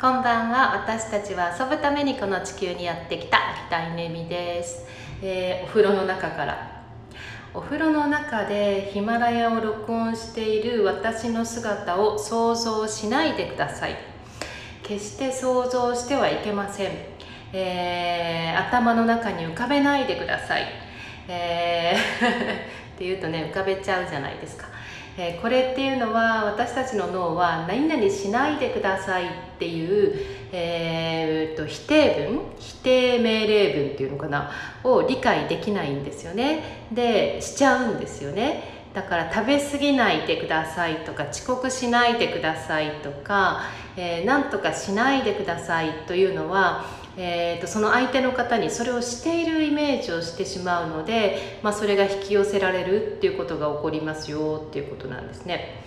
こんばんは。私たちは遊ぶためにこの地球にやってきた秋田稲美です、えーお風呂の中から。お風呂の中でヒマラヤを録音している私の姿を想像しないでください。決して想像してはいけません、えー頭の中に浮かべないでください、えー って言うとね浮かべちゃうじゃないですか、えこれっていうのは私たちの脳は何々しないでくださいっていう、えーと否定文否定命令文っていうのかなを理解できないんですよね。でしちゃうんですよね。だから食べ過ぎないでくださいとか遅刻しないでくださいとか、えーなんとかしないでくださいというのは、えーとその相手の方にそれをしているイメージをしてしまうので、まあ、それが引き寄せられるっていうことが起こりますよっていうことなんですね。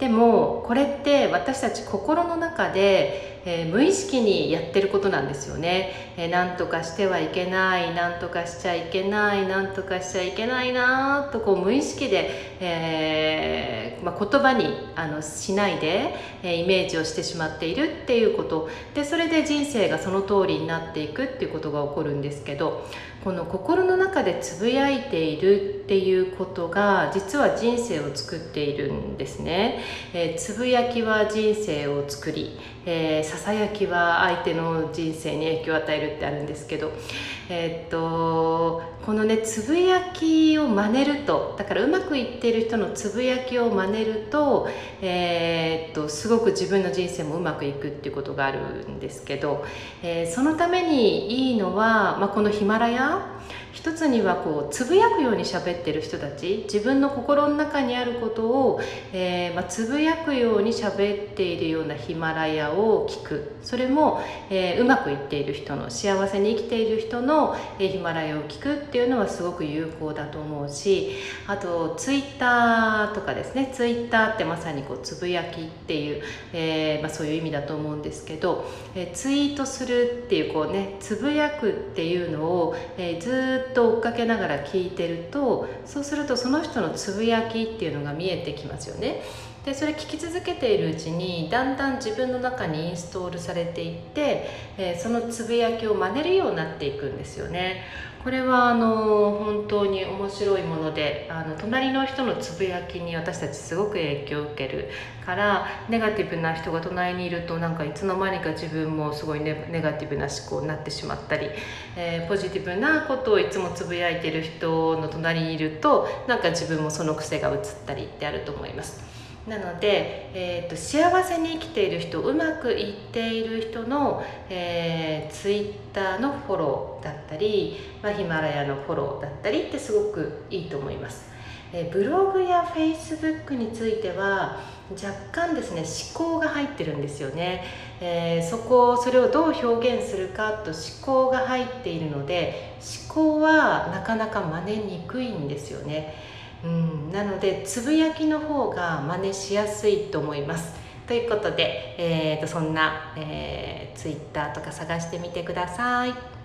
でもこれって私たち心の中で、えー無意識にやってることなんですよね、えーなんとかしてはいけないなんとかしちゃいけないなんとかしちゃいけないなとこう無意識で、えーまあ、言葉にあのしないで、えーイメージをしてしまっているっていうこと。でそれで人生がその通りになっていくっていうことが起こるんですけどこの心の中でつぶやいているっていうことが実は人生を作っているんですね、えーつぶやきは人生を作りえーささやきは相手の人生に影響を与えるってあるんですけど、えーっとこのねつぶやきを真似るとだからうまくいってる人のつぶやきを真似ると,、えーっとすごく自分の人生もうまくいくっていうことがあるんですけど、えーそのためにいいのは、まあ、このヒマラヤ一つにはこうつぶやくように喋ってる人たち自分の心の中にあることを、えーまあ、つぶやくように喋っているようなヒマラヤを聞く。それも、えーうまくいっている人の幸せに生きている人の、えーヒマラヤを聞くっていうのはすごく有効だと思うしあとツイッターとかですね。ツイッターってまさにこうつぶやきっていう、えーまあ、そういう意味だと思うんですけど、えーツイートするっていうこうねつぶやくっていうのを、えーずっとと追っかけながら聞いてるとそうするとその人のつぶやきっていうのが見えてきますよね。でそれ聞き続けているうちにだんだん自分の中にインストールされていって、えーそのつぶやきを真似るようになっていくんですよね。これはあの本当に面白いものであの隣の人のつぶやきに私たちすごく影響を受けるからネガティブな人が隣にいるとなんかいつの間にか自分もすごいネネガティブな思考になってしまったり、えーポジティブなことをいつもつぶやいてる人の隣にいるとなんか自分もその癖が移ったりってあると思います。なので、えー、と幸せに生きている人うまくいっている人の、えー、ツイッターのフォローだったり、まあ、ヒマラヤのフォローだったりってすごくいいと思います。えーブログやフェイスブックについては若干ですね思考が入ってるんですよね、えーそこをそれをどう表現するかと思考が入っているので思考はなかなか真似にくいんですよねうん、なのでつぶやきの方が真似しやすいと思います。ということで、えーとそんな、えー、ツイッターとか探してみてください。